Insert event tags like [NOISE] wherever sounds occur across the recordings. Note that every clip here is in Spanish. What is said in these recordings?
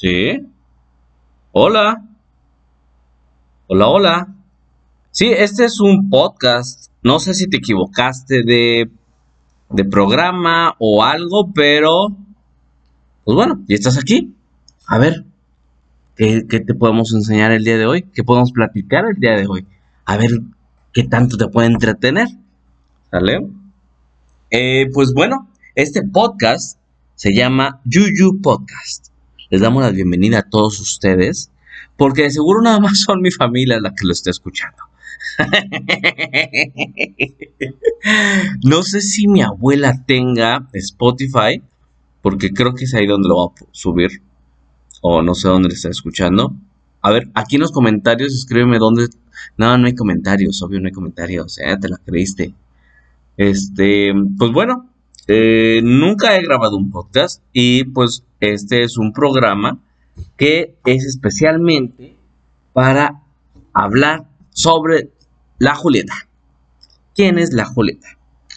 Sí. Hola. Hola, hola. Sí, este es un podcast. No sé si te equivocaste de, de programa o algo, pero... Pues bueno, ya estás aquí. A ver, ¿qué, qué te podemos enseñar el día de hoy? ¿Qué podemos platicar el día de hoy? A ver, ¿qué tanto te puede entretener? ¿Sale? Eh, pues bueno, este podcast se llama Yuyu Podcast. Les damos la bienvenida a todos ustedes, porque de seguro nada más son mi familia la que lo está escuchando. [LAUGHS] no sé si mi abuela tenga Spotify, porque creo que es ahí donde lo va a subir, o no sé dónde le está escuchando. A ver, aquí en los comentarios escríbeme dónde. No, no hay comentarios, obvio no hay comentarios, ¿eh? Te la creíste. Este, pues bueno, eh, nunca he grabado un podcast y pues este es un programa que es especialmente para hablar sobre la Julieta. ¿Quién es la Julieta?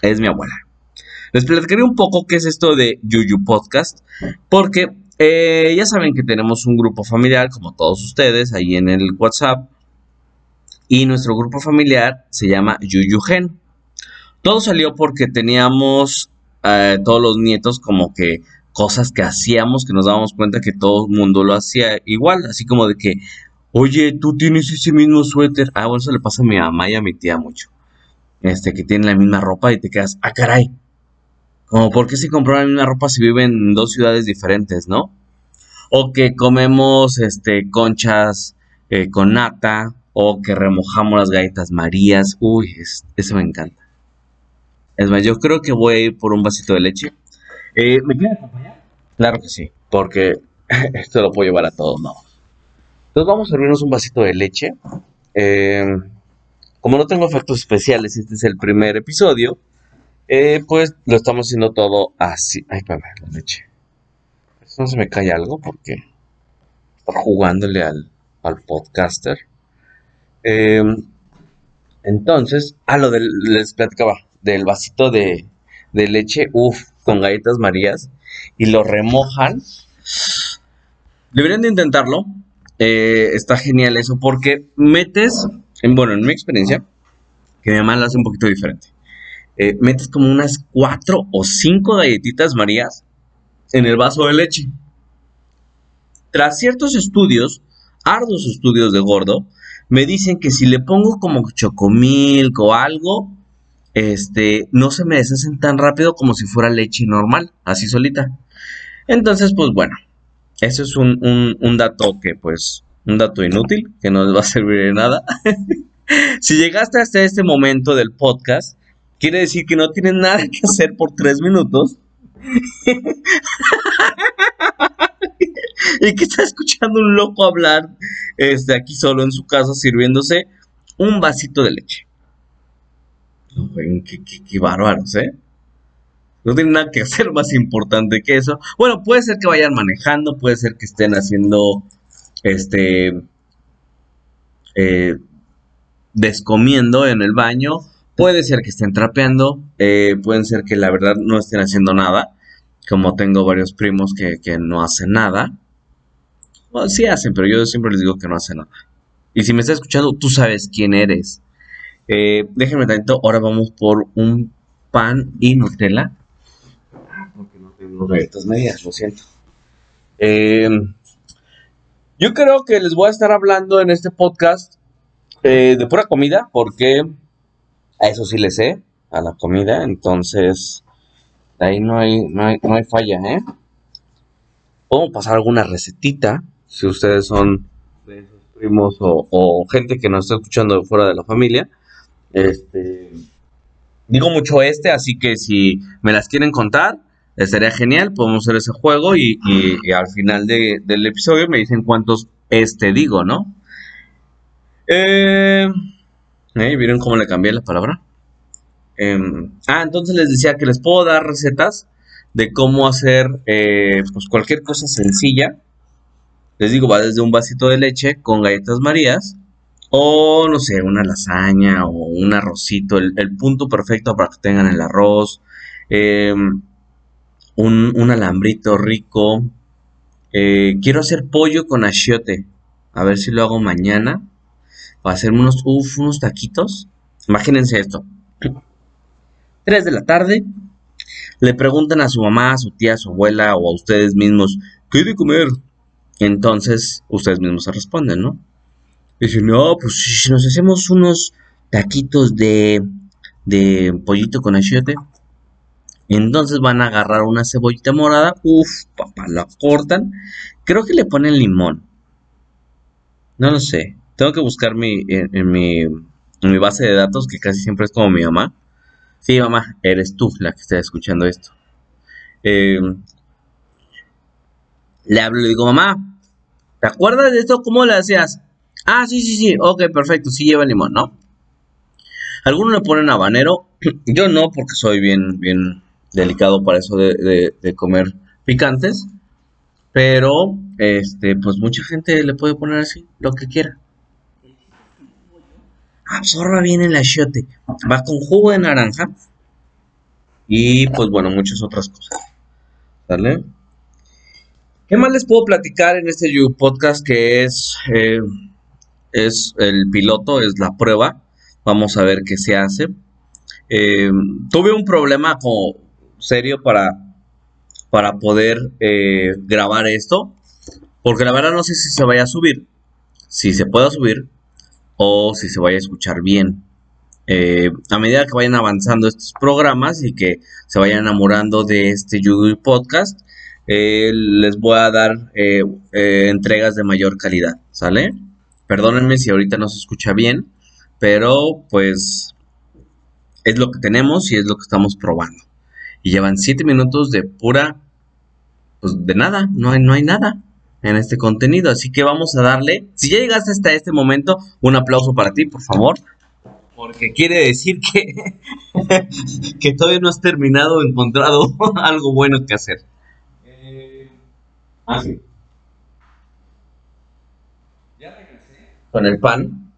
Es mi abuela. Les platicaré un poco qué es esto de Yuyu Podcast, porque eh, ya saben que tenemos un grupo familiar, como todos ustedes, ahí en el WhatsApp, y nuestro grupo familiar se llama Yuyu Gen. Todo salió porque teníamos eh, todos los nietos como que cosas que hacíamos que nos dábamos cuenta que todo el mundo lo hacía igual, así como de que, oye, tú tienes ese mismo suéter. Ah, bueno, eso le pasa a mi mamá y a mi tía mucho. Este, que tienen la misma ropa y te quedas, ah, caray. Como, ¿por qué se compró la misma ropa si viven en dos ciudades diferentes, no? O que comemos, este, conchas eh, con nata, o que remojamos las galletas marías. Uy, eso me encanta. Es más, yo creo que voy a ir por un vasito de leche. Eh, ¿Me quieren acompañar? Claro que sí, porque [LAUGHS] esto lo puedo llevar a todos no. Entonces vamos a servirnos un vasito de leche. Eh, como no tengo efectos especiales, este es el primer episodio, eh, pues lo estamos haciendo todo así. Ay, para ver, la leche. No se me cae algo porque está jugándole al, al podcaster. entonces, a lo del, les platicaba del vasito de, leche, uff, con galletas marías, y lo remojan. Deberían de intentarlo. Eh, está genial eso, porque metes, en, bueno, en mi experiencia, que mi mamá lo hace un poquito diferente. Eh, metes como unas cuatro o cinco galletitas marías en el vaso de leche. Tras ciertos estudios, arduos estudios de gordo, me dicen que si le pongo como chocomilk o algo, este, no se me deshacen tan rápido como si fuera leche normal, así solita. Entonces, pues bueno, eso es un, un, dato que, pues, un dato inútil, que no les va a servir de nada. [LAUGHS] si llegaste hasta este momento del podcast, quiere decir que no tienes nada que hacer por tres minutos. [LAUGHS] y que está escuchando un loco hablar este, aquí solo en su casa sirviéndose un vasito de leche. Qué, bárbaros, ¿eh? No tienen nada que [LAUGHS] hacer más importante que eso. Bueno, puede ser que vayan manejando, puede ser que estén haciendo, este, eh, descomiendo en el baño, puede ser que estén trapeando, eh, pueden ser que la verdad no estén haciendo nada, como tengo varios primos que, no hacen nada. Bueno, hacen, pero yo siempre les digo que no hacen nada. Y si me estás escuchando, tú sabes quién eres. Eh, déjenme tanto, ahora vamos por un pan y Nutella. Ah, porque no tengo galletas medias, lo siento. Em, yo creo que les voy a estar hablando en este podcast eh, de pura comida, porque a eso sí le sé, a la comida, entonces ahí no hay, no hay, falla, ¿eh? Podemos pasar alguna recetita, si ustedes son de esos primos o, o gente que nos está escuchando fuera de la familia. Este, digo mucho este, así que si me las quieren contar, estaría genial. Podemos hacer ese juego y, al final del episodio me dicen cuántos este digo, ¿no? Eh, ¿eh? ¿Vieron cómo le cambié la palabra? Em, ah, entonces les decía que les puedo dar recetas de cómo hacer eh, pues cualquier cosa sencilla. Les digo, va desde un vasito de leche con galletas marías o no sé, una lasaña o un arrocito, el, punto perfecto para que tengan el arroz, em, un, alambrito rico, Eh, quiero hacer pollo con achiote. A ver si lo hago mañana. Para hacerme unos, unos taquitos. Imagínense esto. [CLEARS THROAT] 3 de la tarde. Le preguntan a su mamá, a su tía, a su abuela o a ustedes mismos, ¿qué de comer? Entonces, ustedes mismos se responden, ¿no? Dicen, no, pues si nos hacemos unos taquitos de, de pollito con achiote. Entonces van a agarrar una cebollita morada. Uf, papá, la cortan. Creo que le ponen limón. No lo sé. Tengo que buscar mi, en, mi, en mi base de datos, que casi siempre es como mi mamá. Sí, mamá, eres tú la que está escuchando esto. Eh, le hablo y le digo, mamá, ¿te acuerdas de esto? ¿Cómo lo hacías? Ah, sí, sí, sí. Ok, perfecto. Sí lleva limón, ¿no? Algunos le ponen habanero. [CLEARS THROAT] Yo no, porque soy bien, bien delicado para eso de, comer picantes. Pero, este, pues mucha gente le puede poner así, lo que quiera. Absorba bien el achiote. Va con jugo de naranja. Y pues bueno, muchas otras cosas. ¿Sale? ¿Qué más les puedo platicar en este podcast que es, eh, es el piloto, es la prueba? Vamos a ver qué se hace. Eh, tuve un problema como serio para, para poder eh, grabar esto, porque la verdad no sé si se vaya a subir, si se pueda subir o si se vaya a escuchar bien. a medida que vayan avanzando estos programas y que se vayan enamorando de este YouTube podcast, eh, les voy a dar eh, eh, entregas de mayor calidad, ¿sale? Perdónenme si ahorita no se escucha bien, pero pues es lo que tenemos y es lo que estamos probando. Y llevan 7 minutos de pura, pues de nada, no hay, no hay nada en este contenido. Así que vamos a darle, si ya llegaste hasta este momento, un aplauso para ti, por favor. Porque quiere decir que, [LAUGHS] que todavía no has terminado o encontrado [LAUGHS] algo bueno que hacer. Ah, sí. Ya regresé. Con el pan.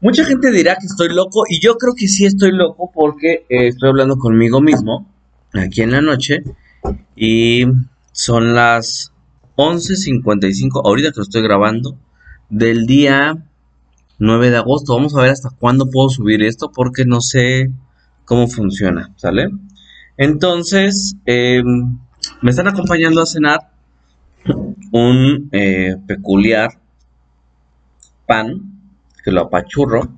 Mucha gente dirá que estoy loco y yo creo que sí estoy loco porque eh, estoy hablando conmigo mismo aquí en la noche y son las 11.55, ahorita que lo estoy grabando, del día 9 de agosto. Vamos a ver hasta cuándo puedo subir esto porque no sé cómo funciona, ¿sale? Entonces, em, me están acompañando a cenar un eh, peculiar pan que lo apachurro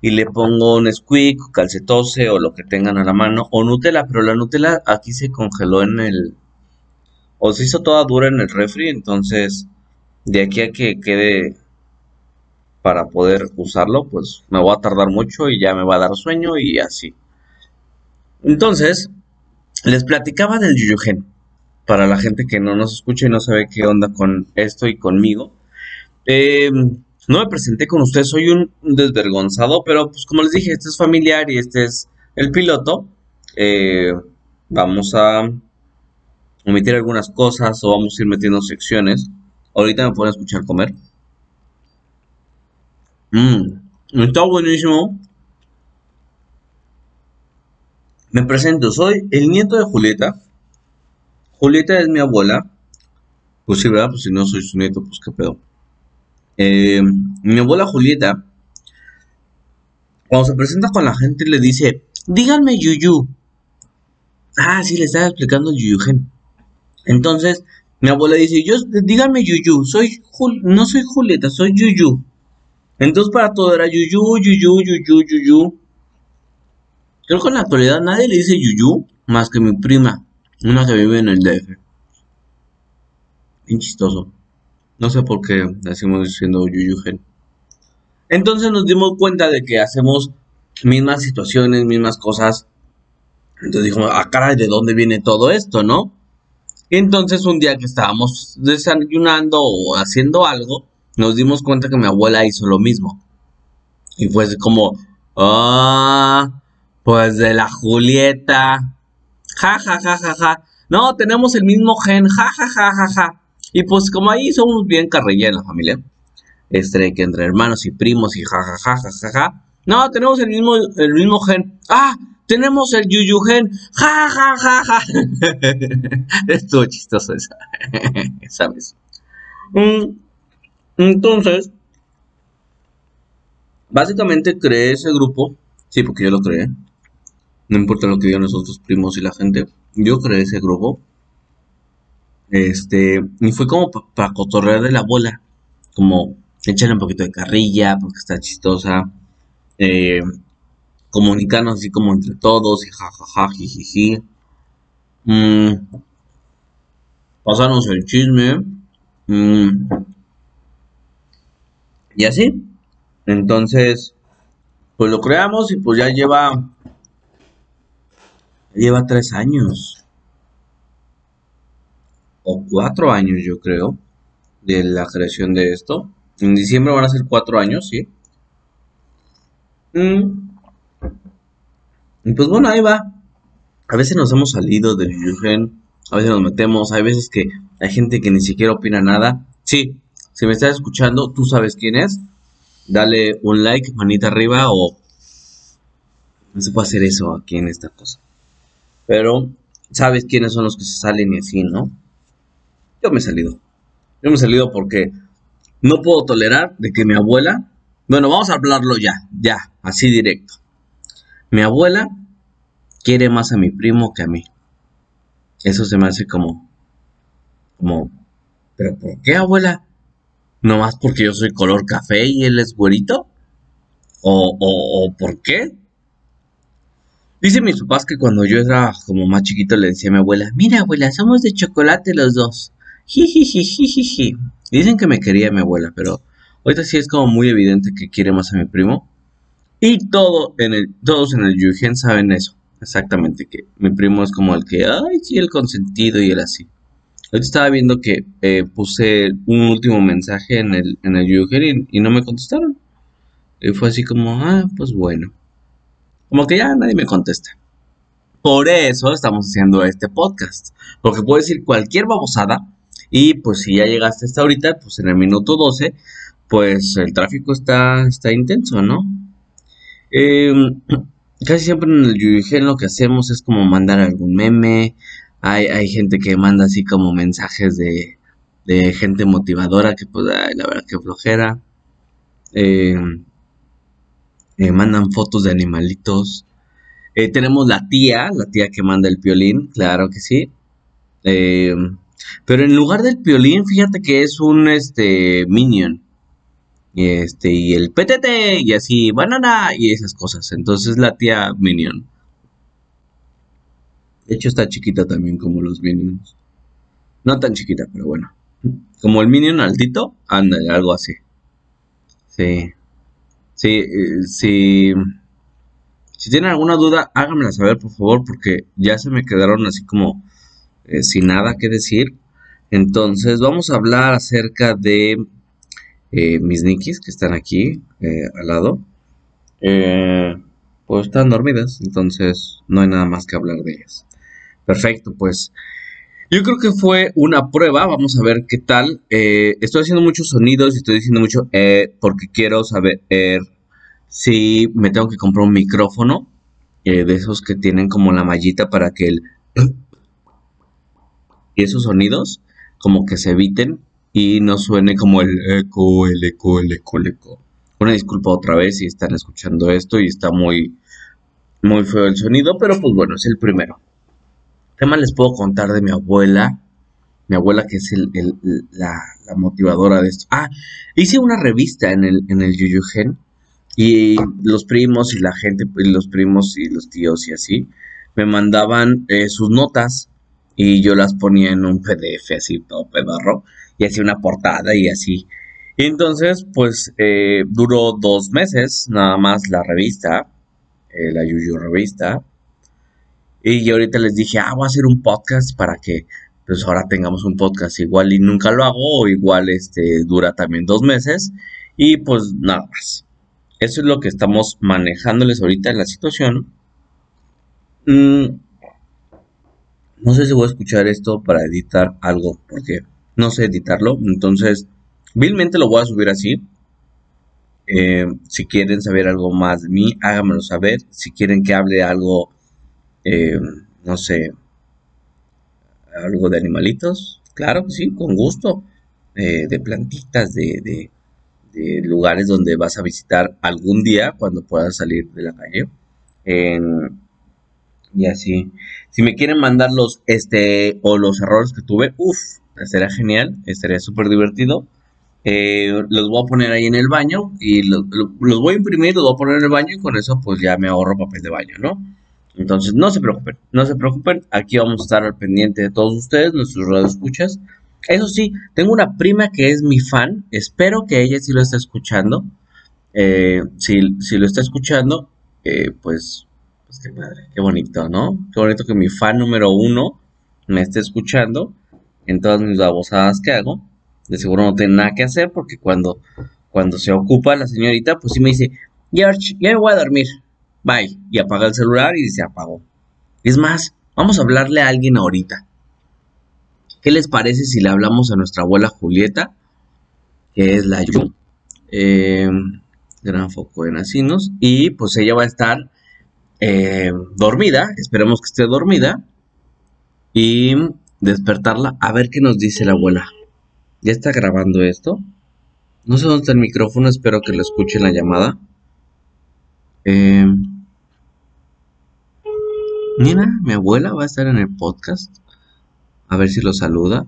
y le pongo un squeak, calcetose o lo que tengan a la mano o Nutella, pero la Nutella aquí se congeló en el o se hizo toda dura en el refri, entonces de aquí a que quede para poder usarlo, pues me voy a tardar mucho y ya me va a dar sueño y así. Entonces, les platicaba del Yuyugen, para la gente que no nos escucha y no sabe qué onda con esto y conmigo. Eh, no me presenté con ustedes, soy un desvergonzado, pero pues como les dije, este es familiar y este es el piloto. Eh, vamos a omitir algunas cosas o vamos a ir metiendo secciones. Ahorita me pueden escuchar comer. Mmm, está buenísimo. Me presento, soy el nieto de Julieta. Julieta es mi abuela. Pues sí, ¿verdad? Pues si no soy su nieto, pues qué pedo. Eh, mi abuela Julieta, cuando se presenta con la gente, le dice, díganme Yuyu. Ah, sí, le estaba explicando el Yuyugen. Entonces, mi abuela dice, yo, díganme Yuyu, soy no soy Julieta, soy Yuyu. Entonces para todo era Yuyu, Yuyu, Yuyu, Yuyu. Creo que en la actualidad nadie le dice Yuyu más que mi prima, una que vive en el DF. Bien chistoso. No sé por qué decimos diciendo Yuyugen. Entonces nos dimos cuenta de que hacemos mismas situaciones, mismas cosas. Entonces dijimos, ah, caray, ¿de dónde viene todo esto, no? entonces un día que estábamos desayunando o haciendo algo, nos dimos cuenta que mi abuela hizo lo mismo. Y fue como, ah, pues de la Julieta. Ja, ja, ja, ja, ja. No, tenemos el mismo gen. Ja, ja, ja, ja, ja. Y pues como ahí somos bien carrilla en la familia. Este, que entre hermanos y primos y ja, ja, ja, ja, ja, ja. No, tenemos el mismo, el mismo gen. Ah, tenemos el Yuyugen, ja, ja, ja, ja. [LAUGHS] Estuvo chistoso esa, [LAUGHS] ¿sabes? Mm, entonces, básicamente creé ese grupo, sí, porque yo lo creé, no importa lo que digan los otros primos y la gente, yo creé ese grupo, este, y fue como para cotorrear de la bola, como echarle un poquito de carrilla, porque está chistosa, eh, comunicarnos así como entre todos y jajaja, jijiji. Mm, pasarnos el chisme. Mm, y así. Entonces, pues lo creamos y pues ya lleva. Lleva tres años. O cuatro años, yo creo. De la creación de esto. En diciembre van a ser cuatro años, sí. Mm. Y pues bueno, ahí va. A veces nos hemos salido del Yugen, a veces nos metemos, hay veces que hay gente que ni siquiera opina nada. Sí, si me estás escuchando, tú sabes quién es. Dale un like, manita arriba o... No se puede hacer eso aquí en esta cosa. Pero sabes quiénes son los que se salen y así, ¿no? Yo me he salido. Yo me he salido porque no puedo tolerar de que mi abuela... Bueno, vamos a hablarlo ya, ya, así directo. Mi abuela quiere más a mi primo que a mí. Eso se me hace como, como, ¿pero por qué, abuela? ¿No más porque yo soy color café y él es güerito? ¿O, o, o por qué? Dice mis papás que cuando yo era como más chiquito le decía a mi abuela, mira abuela, somos de chocolate los dos. Jijijijijiji. Dicen que me quería mi abuela, pero ahorita sí es como muy evidente que quiere más a mi primo. Y todo en el, todos en el Yugen saben eso. Exactamente, que mi primo es como el que, ay, sí, el consentido y el así. Ahorita estaba viendo que eh, puse un último mensaje en el, en el Yugen y, no me contestaron. Y fue así como, ah, pues bueno. Como que ya nadie me contesta. Por eso estamos haciendo este podcast. Porque puedo decir cualquier babosada. Y pues si ya llegaste hasta ahorita, pues en el minuto 12, pues el tráfico está, está intenso, ¿no? Em, [CLEARS THROAT] casi siempre en el Yugen lo que hacemos es como mandar algún meme. Hay, hay gente que manda así como mensajes de, de gente motivadora que pues la verdad que flojera. Em, eh, mandan fotos de animalitos. Eh, tenemos la tía, la tía que manda el piolín, claro que sí. Em, pero en lugar del piolín, fíjate que es un este minion y este y el PTT y así banana y esas cosas. Entonces la tía Minion. De hecho está chiquita también como los Minions. No tan chiquita, pero bueno. Como el Minion altito, anda, algo así. Sí. Sí, eh, sí. Si tienen alguna duda, háganmela saber, por favor, porque ya se me quedaron así como eh, sin nada que decir. Entonces, vamos a hablar acerca de eh, mis nikis que están aquí al lado, pues están dormidas, entonces no hay nada más que hablar de ellas. Perfecto, pues yo creo que fue una prueba, vamos a ver qué tal. estoy haciendo muchos sonidos y estoy diciendo mucho porque quiero saber si me tengo que comprar un micrófono de esos que tienen como la mallita para que el... y esos sonidos como que se eviten y no suene como el eco, el eco, el eco, el eco. Una disculpa otra vez si están escuchando esto y está muy, muy feo el sonido, pero pues bueno, es el primero. ¿Qué les puedo contar de mi abuela? Mi abuela que es la, motivadora de esto. Ah, hice una revista en el, en el Yuyugen y los primos y la gente, y los primos y los tíos y así, me mandaban eh, sus notas y yo las ponía en un PDF así todo pedorro y hacía una portada y así. Y entonces, pues eh, duró dos meses nada más la revista, eh, la Yuyu revista. Y yo ahorita les dije, ah, voy a hacer un podcast para que pues ahora tengamos un podcast igual y nunca lo hago, o igual este dura también dos meses. Y pues nada más. Eso es lo que estamos manejándoles ahorita en la situación. Mm, no sé si voy a escuchar esto para editar algo, porque no sé editarlo, entonces vilmente lo voy a subir así. Eh, si quieren saber algo más de mí, háganmelo saber. Si quieren que hable algo eh, no sé, algo de animalitos, claro sí, con gusto, eh, de plantitas, de, de, de, lugares donde vas a visitar algún día cuando puedas salir de la calle. y así, si me quieren mandar los, este, o los errores que tuve, uff, estaría genial, estaría súper divertido. Eh, los voy a poner ahí en el baño y los voy a imprimir, los voy a poner en el baño y con eso pues ya me ahorro papel de baño, ¿no? Entonces, no se preocupen, no se preocupen. Aquí vamos a estar al pendiente de todos ustedes, nuestros radioescuchas. Eso sí, tengo una prima que es mi fan. Espero que ella sí lo esté escuchando. Eh, si, lo está escuchando, eh, pues, pues qué madre, qué bonito, ¿no? Qué bonito que mi fan número uno me esté escuchando en todas mis babosadas que hago. De seguro no tiene nada que hacer porque cuando, cuando se ocupa la señorita, pues sí me dice, George, ya me voy a dormir bye, y apaga el celular y se apagó. Es más, vamos a hablarle a alguien ahorita. ¿Qué les parece si le hablamos a nuestra abuela Julieta, que es la Yu? Eh, gran foco de nacinos. Y pues ella va a estar eh, dormida, esperemos que esté dormida. Y despertarla a ver qué nos dice la abuela. ¿Ya está grabando esto? No sé dónde está el micrófono, espero que lo escuchen la llamada. Eh, Mira, mi abuela va a estar en el podcast. A ver si lo saluda.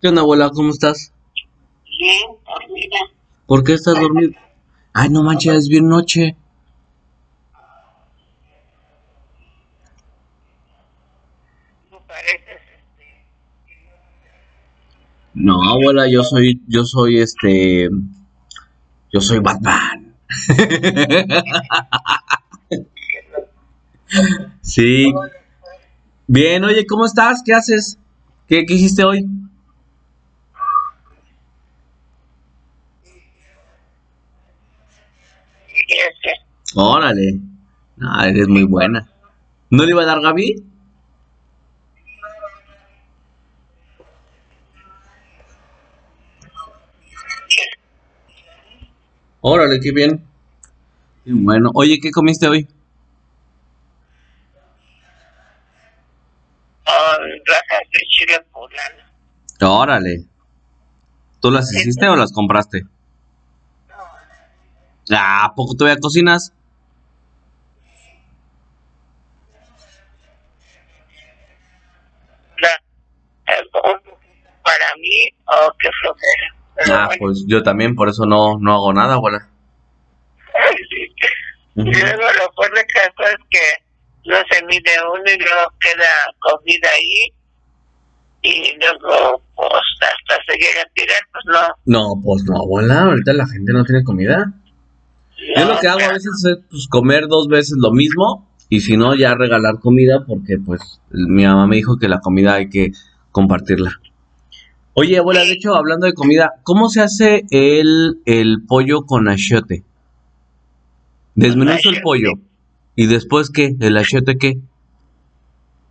¿Qué onda, abuela? ¿Cómo estás? Bien, dormida. ¿Por qué estás dormida? Ay, no manches, es bien noche. No, abuela, yo soy, yo soy este, yo soy Batman. [LAUGHS] [LAUGHS] Sí. Bien, oye, ¿cómo estás? ¿Qué haces? ¿Qué, hiciste hoy? Órale. Ah, eres muy buena. ¿No le iba a dar Gaby? Órale, qué bien. Bueno. Oye, ¿qué comiste hoy? Órale. ¿Tú las hiciste o las compraste? Ah, ¿a poco todavía cocinas? para mí, oh, qué flojera. ah, pues yo también, por eso no, no hago nada, abuela. Y luego lo peor de caso es que no se mide uno y luego queda comida ahí y luego pues hasta se llega a tirar, pues no. No, pues no, abuela, ahorita la gente no tiene comida. Yo lo que hago a veces es pues, comer dos veces lo mismo y si no ya regalar comida porque pues mi mamá me dijo que la comida hay que compartirla. Oye, abuela, de hecho, hablando de comida, ¿cómo se hace el, el pollo con achiote? Desmenuzo el pollo. ¿Y después qué? ¿El achiote qué?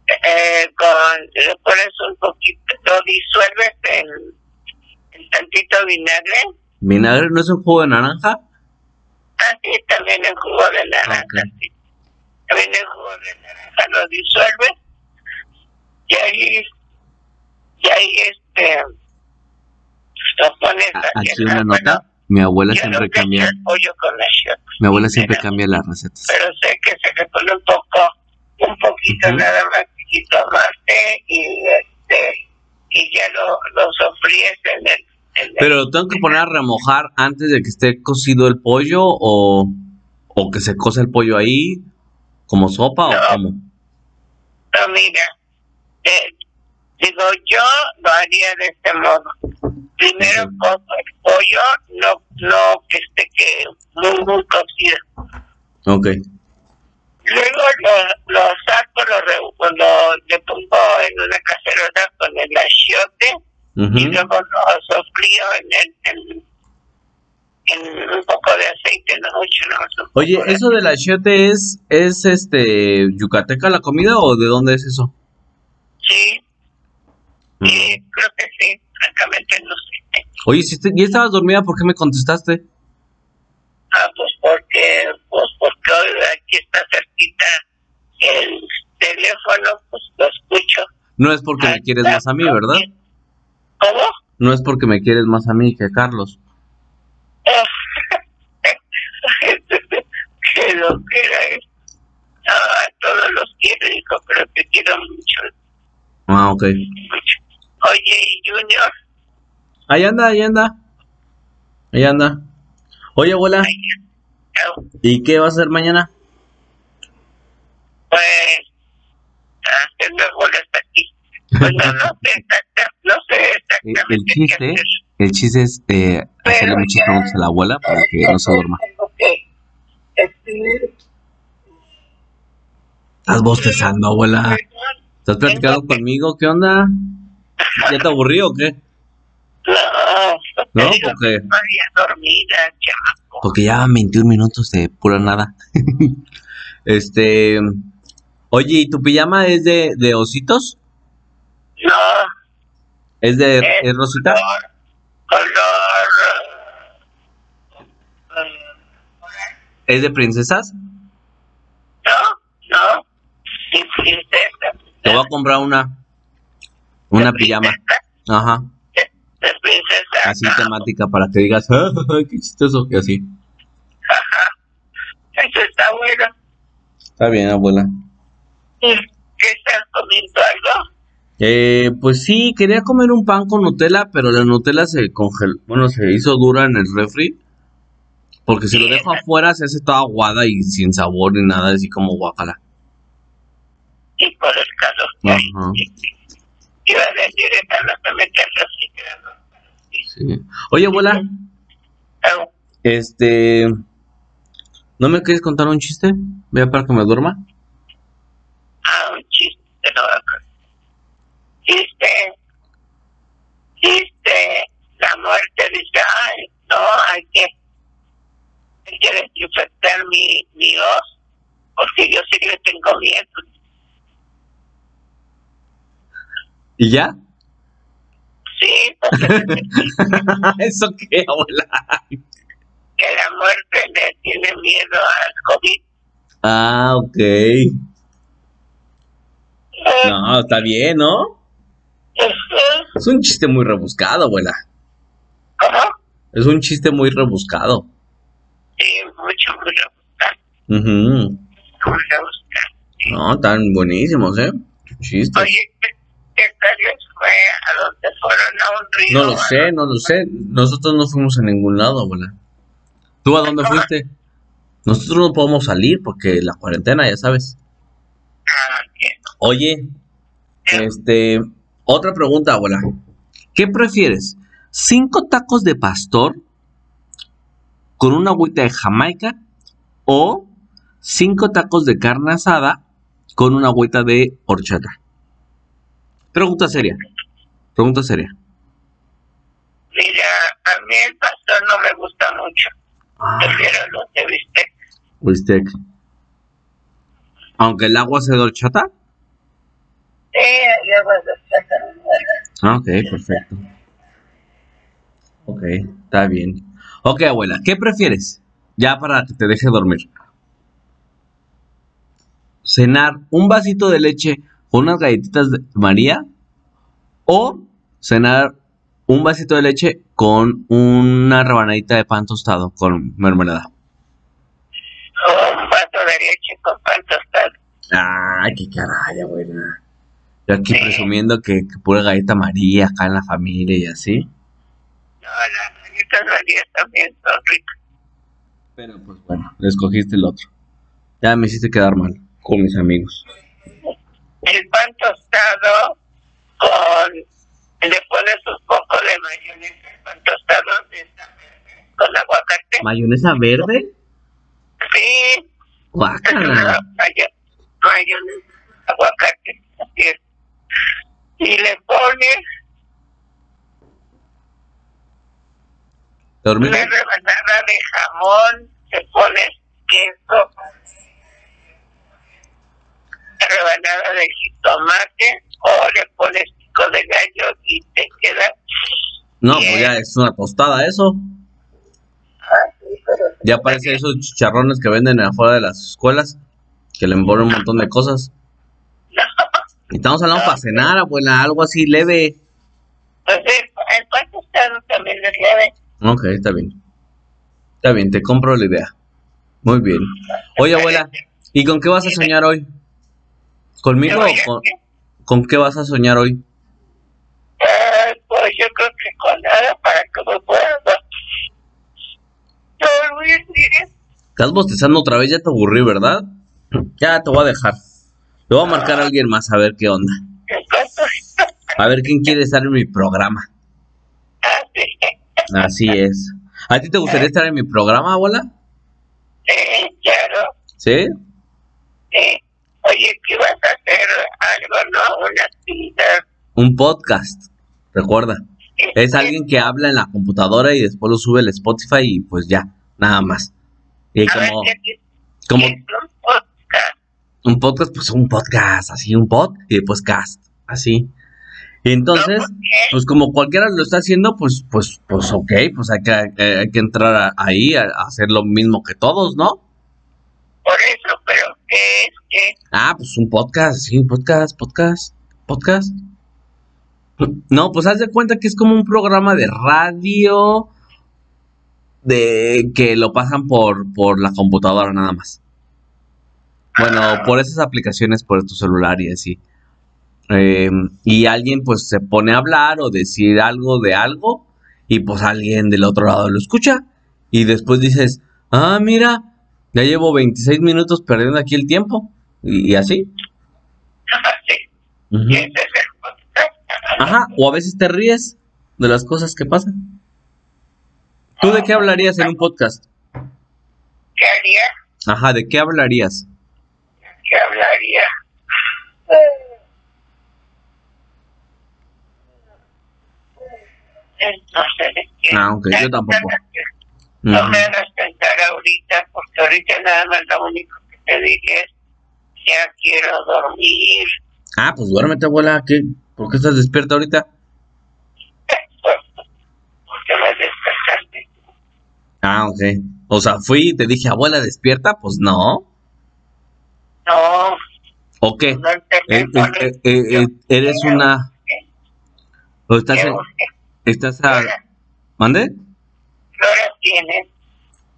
eh, con, le pones un poquito, lo disuelves en, tantito vinagre. ¿Vinagre no es un jugo de naranja? Ah, sí, también el jugo de naranja, sí. También el jugo de naranja lo disuelves y ahí, y ahí este, lo pones Aquí una nota. Mi abuela siempre cambia. Mi abuela siempre cambia las recetas. Pero sé que se le pone un poco, un poquito nada más y tomaste y, este, y ya lo, lo sofríes en el, Pero tengo que poner a remojar antes de que esté cocido el pollo o, o que se cose el pollo ahí como sopa o cómo. No, mira, eh, digo, yo lo haría de este modo. Primero el pollo, no, no esté que muy, muy cocido. Ok. Luego lo, lo saco, lo, lo, le pongo en una cacerola con el achiote y luego lo sofrío en, en, en, un poco de aceite, no mucho, no. Oye, ¿eso del achiote es, es este, yucateca la comida o de dónde es eso? Sí, sí creo que sí, francamente no sé. Oye, si ¿y estabas dormida, por qué me contestaste? Ah, pues porque, pues porque aquí aquí está cerquita el teléfono, pues lo escucho. No es porque me quieres más a mí, ¿verdad? ¿Cómo? No es porque me quieres más a mí que a Carlos. [LAUGHS] que lo quiera es. a todos los quiero, hijo, pero te quiero mucho. Ah, ok. Oye, ¿y Junior? Ahí anda, ahí anda. Ahí anda. Oye, abuela. ¿Y qué vas a hacer mañana? Pues, haciendo bolas aquí. Pues no, no sé, no sé exactamente. El chiste, el chiste es eh, hacerle muchas preguntas a la abuela para que no se duerma. Estás bostezando, abuela. ¿Estás platicando conmigo? ¿Qué onda? ¿Ya te aburrí o qué? No, ¿No? Porque, dormida, chamaco. porque ya van 21 minutos de pura nada. [LAUGHS] este. Oye, ¿y tu pijama es de, de ositos? No, ¿Es de es es rosita? color, color, eh, ¿Es de princesas? no, no, y princesa. Te voy a comprar una. Una pijama. Ajá. Princesa. Así temática para que digas, "Ah, [LAUGHS] qué chistoso que así. Ajá. Eso está bueno. Está bien, abuela. ¿Qué estás comiendo algo? Eh, pues sí, quería comer un pan con Nutella, pero la Nutella se congeló, bueno, se hizo dura en el refri. Porque si lo dejo afuera se hace toda aguada y sin sabor ni nada, así como guacala. Y por el calor. Ajá. [LAUGHS] Iba a decir. Sí. Oye, abuela, este, ¿no me quieres contar un chiste? Vea para que me duerma. Ah, un chiste, no Chiste. Chiste. La muerte dice, ay, no, hay que, hay que desinfectar mi, mi voz, porque yo sí le tengo miedo. ¿Y ya? Sí, [LAUGHS] ¿Eso qué, abuela? que la muerte le tiene miedo al COVID. Ah, ok. No, está bien, ¿no? Ujú. Es un chiste muy rebuscado, abuela. ¿Cómo? Es un chiste muy rebuscado. Sí, mucho, mucho, Ujú. mucho. No, están buenísimos, ¿eh? Chistes. Oye, ¿qué, qué tal les fue a donde fueron a un río? No lo sé, no lo sé. Nosotros no fuimos a ningún lado, abuela. ¿Tú a dónde fuiste? Nosotros no podemos salir porque la cuarentena, ya sabes. Ah. Oye, este, otra pregunta, abuela. ¿Qué prefieres? ¿Cinco tacos de pastor con una agüita de Jamaica o cinco tacos de carne asada con una agüita de horchata? Pregunta seria. Pregunta seria. Mira, a mí el pastor no me gusta mucho. Ah, Prefiero los de bistec. bistec. Aunque el agua sea de horchata. Sí, yo voy a Ah, ok, perfecto. Ok, está bien. Ok, abuela, ¿qué prefieres? Ya para que te deje dormir. ¿Cenar un vasito de leche unas galletitas de María? ¿O cenar un vasito de leche con una rebanadita de pan tostado con mermelada? un vaso de leche con pan tostado. Ay, qué caray, abuela. Yo aquí Sí. presumiendo que, que pura galleta María acá en la familia y así. No, las galletas Marías también son ricas. Pero pues bueno, escogiste el otro. Ya me hiciste quedar mal con mis amigos. El pan tostado con... Le pones un poco de mayonesa al pan tostado de esta verde, con aguacate. ¿Mayonesa verde? Sí, Guácala. Mayo- mayonesa, aguacate, así es. Y le pones ¿Dormir? una rebanada de jamón, le pones queso, rebanada de jitomate o le pones pico de gallo y te queda No, pues ya es una tostada eso. pero Ya parece esos chicharrones que venden afuera de las escuelas. que le envuelve un montón de cosas. No. Y estamos hablando para cenar, abuela, algo así leve. Pues el, el pan tostado también es leve. Ok, está bien. Está bien, te compro la idea. Muy bien. Oye, abuela, ¿y con qué vas a soñar hoy? ¿Conmigo o con, con qué vas a soñar hoy? Ah, pues yo creo que con nada para que me pueda dormir bien. Estás bostezando otra vez, ya te aburrí, ¿verdad? Ya te voy a dejar. Le voy a marcar a alguien más a ver qué onda. A ver quién quiere estar en mi programa. así, Así es. ¿A ti te gustaría estar en mi programa, abuela? sí, claro. ¿Sí? Sí. Oye, ¿qué vas a hacer? Algo, ¿no? Una actividad. Un podcast. Recuerda. Es alguien que habla en la computadora y después lo sube al Spotify y pues ya, nada más. Y ver, como, ¿qué- como qué es un podcast? un podcast, pues un podcast, así, un pod y después cast, así. Y entonces, pues como cualquiera lo está haciendo, pues, pues, pues ok, pues hay que, hay que entrar a- ahí a, a hacer lo mismo que todos, ¿no? Por eso, pero ¿qué es? ¿Qué? Ah, pues un podcast, sí, podcast, podcast, podcast. No, pues haz de cuenta que es como un programa de radio de que lo pasan por, por la computadora nada más. Bueno, por esas aplicaciones, por tu celular y así. Eh, y alguien pues se pone a hablar o decir algo de algo y pues alguien del otro lado lo escucha y después dices, ah, mira, ya llevo 26 minutos perdiendo aquí el tiempo y, y así. [LAUGHS] Sí. Ajá, o a veces te ríes de las cosas que pasan. ¿Tú de qué hablarías en un podcast? ¿Qué haría? Ajá, ¿de qué hablarías? ¿Qué hablaría? No sé de qué. Ah, ok, yo tampoco. No me hagas pensar ahorita, ahorita nada más lo único que te dije es, ya quiero dormir. Ah, pues duérmete, abuela. ¿Qué? ¿Por qué estás despierta ahorita? [LAUGHS] Porque me despertaste. Ah, ok. O sea, fui y te dije, abuela, despierta. Pues no. No, ¿O qué? no Eh, eh, eh, eres una... ¿O estás, ¿Qué en- estás a... ¿Mande? ¿Qué hora tienes?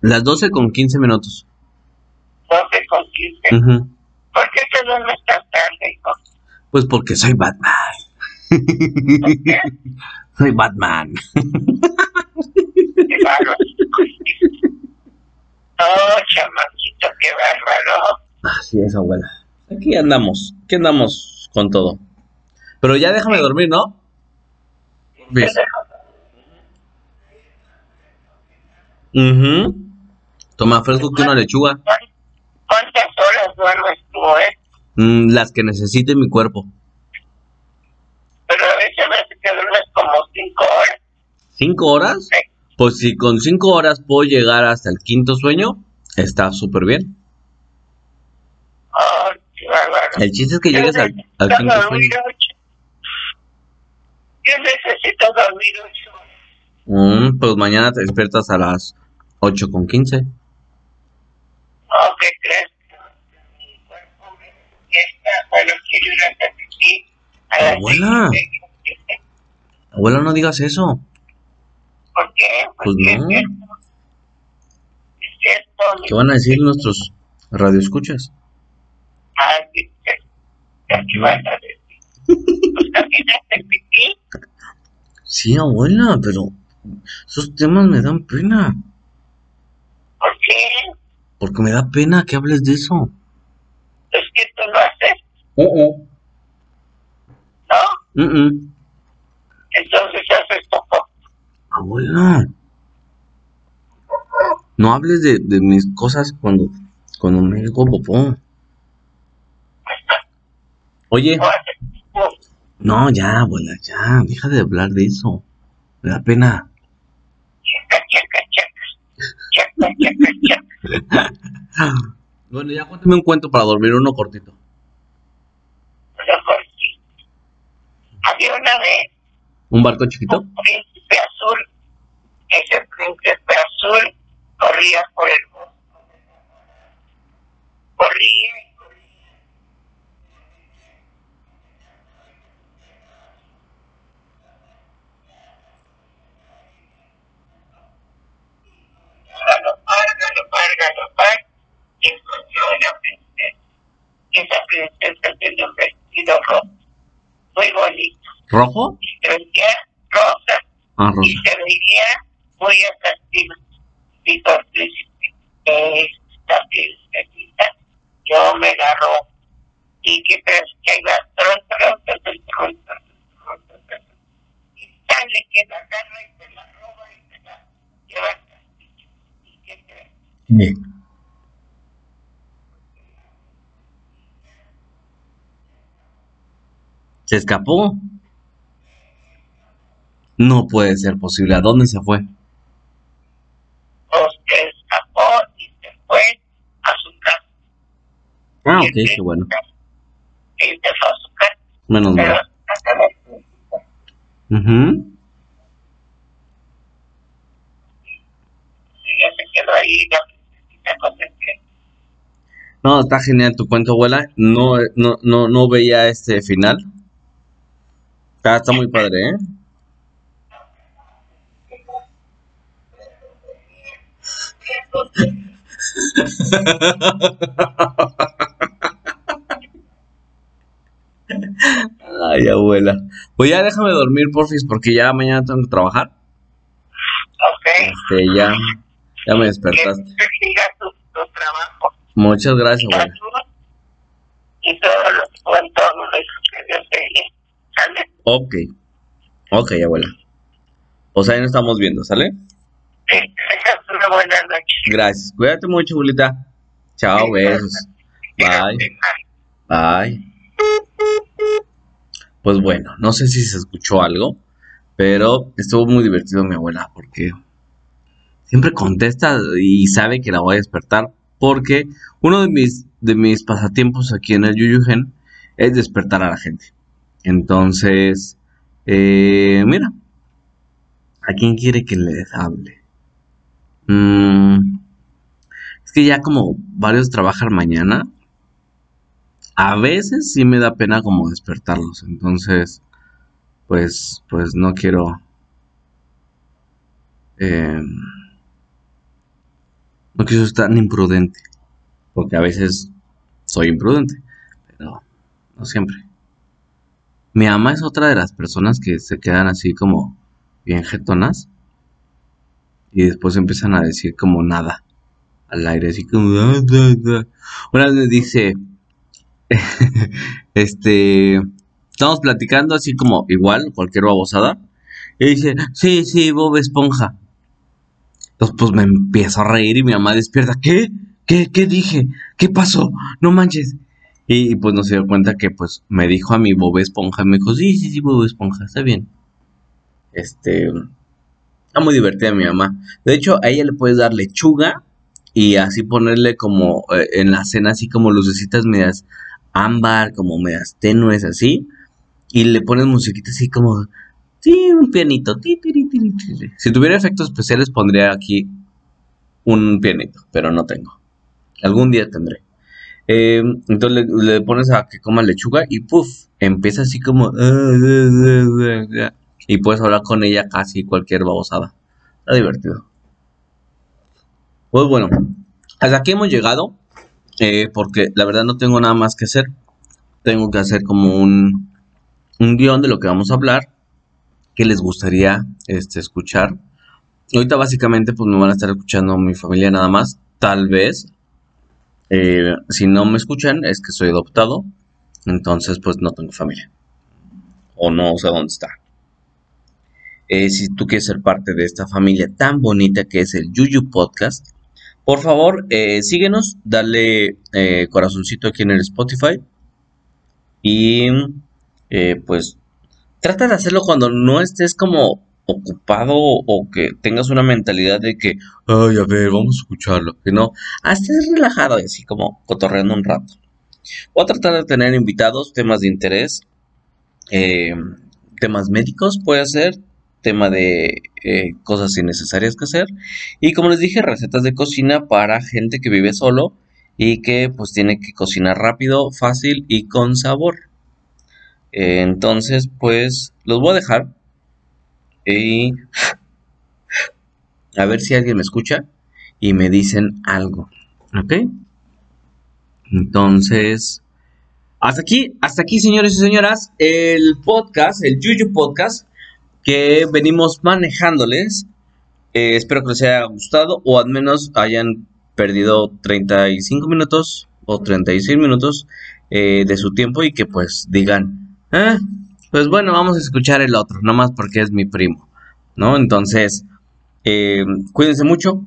Las 12 con 15 minutos. 12 con 15. Ujú. ¿Por qué te duermes tan tarde, hijo? Pues porque soy Batman. [LAUGHS] soy Batman. Qué bárbaro. Oh, chamaquito, qué bárbaro. Así es, abuela. Aquí andamos. Aquí andamos con todo. Pero ya déjame dormir, ¿no? Bien. Ujú. Toma fresco que una lechuga. ¿Cuántas horas duermes tú, eh? Mm, las que necesite mi cuerpo. Pero a veces me que duermes como 5 horas. ¿Cinco horas? Sí. Pues si con cinco horas puedo llegar hasta el quinto sueño, está súper bien. Oh. El chiste es que llegues al, quinto sueño. ocho. Yo necesito dormir ocho. Mm, pues mañana te despiertas a las 8 con 15. Oh, ¿qué crees? Mi cuerpo. Bueno, quiero ir. A Abuela. seis. Abuela, no digas eso. ¿Por qué? Pues no. Es cierto. Es cierto. ¿Qué van a decir nuestros radioescuchas? Ay, ¿qué- ¿Qué vas a decir? Pues también hace pipí. Sí, abuela, pero esos temas me dan pena. ¿Por qué? Porque me da pena que hables de eso. Es que tú lo haces, Uh ¿no? -uh. Entonces haces poco. Abuela. No hables de, de mis cosas cuando, cuando me digo popó. Oye, No haces poco. no, ya, abuela, ya, deja de hablar de eso. Me da pena. Chaca, chaca. Chaca, chaca, chaca. [LAUGHS] Bueno, ya cuéntame un cuento para dormir uno cortito. Por sí. Había una vez ¿Un barco chiquito? un príncipe azul. Ese príncipe azul corría por el bosque. Corría princesa. Esa princesa tenía un vestido rojo, muy bonito. Y se ah, rosa. Y se veía muy atractiva. Dijo el príncipe, esta princesita, yo me la. Y que, que iba pronto, pronto, pronto, pronto. ¿Se escapó? No puede ser posible. ¿A dónde se fue? Pues se escapó y se fue a su casa. Ah, ok, qué bueno. Y se fue a su casa. Menos mal. hasta la Ujú. y ya se quedó ahí la princesita con el que No, está genial tu cuento, abuela. No, no, no, no veía este final. Está, está muy padre, ¿eh? [LAUGHS] Ay, abuela. Pues ya déjame dormir, porfis, porque ya mañana tengo que trabajar. Ok. Este, ya, ya me Que despertaste. siga tu, tu trabajo. Muchas gracias, abuela. Y todos los que Dios te dé. ¿Sale? Ok. Ok, abuela. Pues ahí nos estamos viendo, ¿sale? Sí, una buena noche. Gracias. Cuídate mucho, abuelita. Chao, besos. Bye. Bye. Pues bueno, no sé si se escuchó algo, pero estuvo muy divertido mi abuela porque siempre contesta y sabe que la voy a despertar porque uno de mis, de mis pasatiempos aquí en el Yuyugen es despertar a la gente. Entonces, eh, mira, ¿a quién quiere que les hable? Mm, es que ya como varios trabajan mañana, a veces sí me da pena como despertarlos. Entonces, pues, pues no quiero. eh, no quiero ser tan imprudente. Porque a veces soy imprudente. Pero no siempre. Mi mamá es otra de las personas que se quedan así como bien jetonas. Y después empiezan a decir como nada al aire, así como. "Ah, da, da". Una vez me dice, [LAUGHS] este, estamos platicando así como igual, cualquier babosada. Y dice, sí, sí, Bob Esponja. Entonces pues me empiezo a reír y mi mamá despierta, ¿qué? ¿Qué? ¿Qué dije? ¿Qué pasó? No manches. Y, y, pues no se dio cuenta que pues me dijo a mi Bob Esponja, me dijo, sí, sí, sí, Bob Esponja, está bien. Este, está muy divertida mi mamá. De hecho, a ella le puedes dar lechuga y así ponerle como eh, en la cena así como lucecitas medias ámbar, como medias tenues así. Y le pones musiquita así como, sí, un pianito. Si tuviera efectos especiales pondría aquí un pianito, pero no tengo. Algún día tendré. Eh, entonces le, pones a que coma lechuga y puff, empieza así como... Y puedes hablar con ella casi cualquier babosada. Está divertido. Pues bueno, hasta aquí hemos llegado. eh, porque la verdad no tengo nada más que hacer. Tengo que hacer como un, un guion de lo que vamos a hablar. Que les gustaría este, escuchar. Ahorita básicamente pues me van a estar escuchando mi familia nada más. Tal vez. eh, si no me escuchan es que soy adoptado. Entonces pues no tengo familia. O no sé dónde está. Eh, si tú quieres ser parte de esta familia tan bonita que es el Yuyu Podcast, por favor, eh, síguenos, dale corazoncito aquí en el Spotify. Y pues trata de hacerlo cuando no estés como ocupado o que tengas una mentalidad de que, ay, a ver, vamos a escucharlo. Que no, estés relajado y así como cotorreando un rato. Voy a tratar de tener invitados, temas de interés, eh, temas médicos, puede ser, tema de eh, cosas innecesarias que hacer. Y como les dije, recetas de cocina para gente que vive solo y que pues tiene que cocinar rápido, fácil y con sabor. Eh, entonces, pues los voy a dejar. Y [LAUGHS] a ver si alguien me escucha y me dicen algo. ¿Ok? Entonces, Hasta aquí, hasta aquí, señores y señoras, el podcast, el Yuyu Podcast, que venimos manejándoles. Eh, espero que les haya gustado o al menos hayan perdido 35 minutos o 36 minutos eh, de su tiempo y que pues digan, eh, pues bueno, vamos a escuchar el otro, nomás porque es mi primo, ¿no? Entonces, eh, cuídense mucho,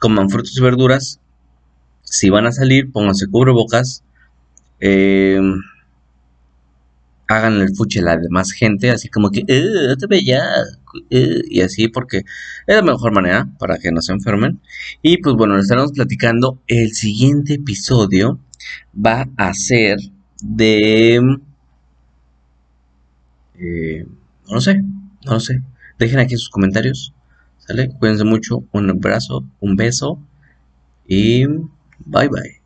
coman frutas y verduras, si van a salir, pónganse cubrebocas, eh, hagan el fuche a la demás gente, así como que, eh, te ya, y así, porque es la mejor manera para que no se enfermen. Y pues bueno, les estaremos platicando. El siguiente episodio va a ser de. Eh, no lo sé, no lo sé. Dejen aquí sus comentarios. ¿Sale? Cuídense mucho. Un abrazo, un beso. Y bye bye.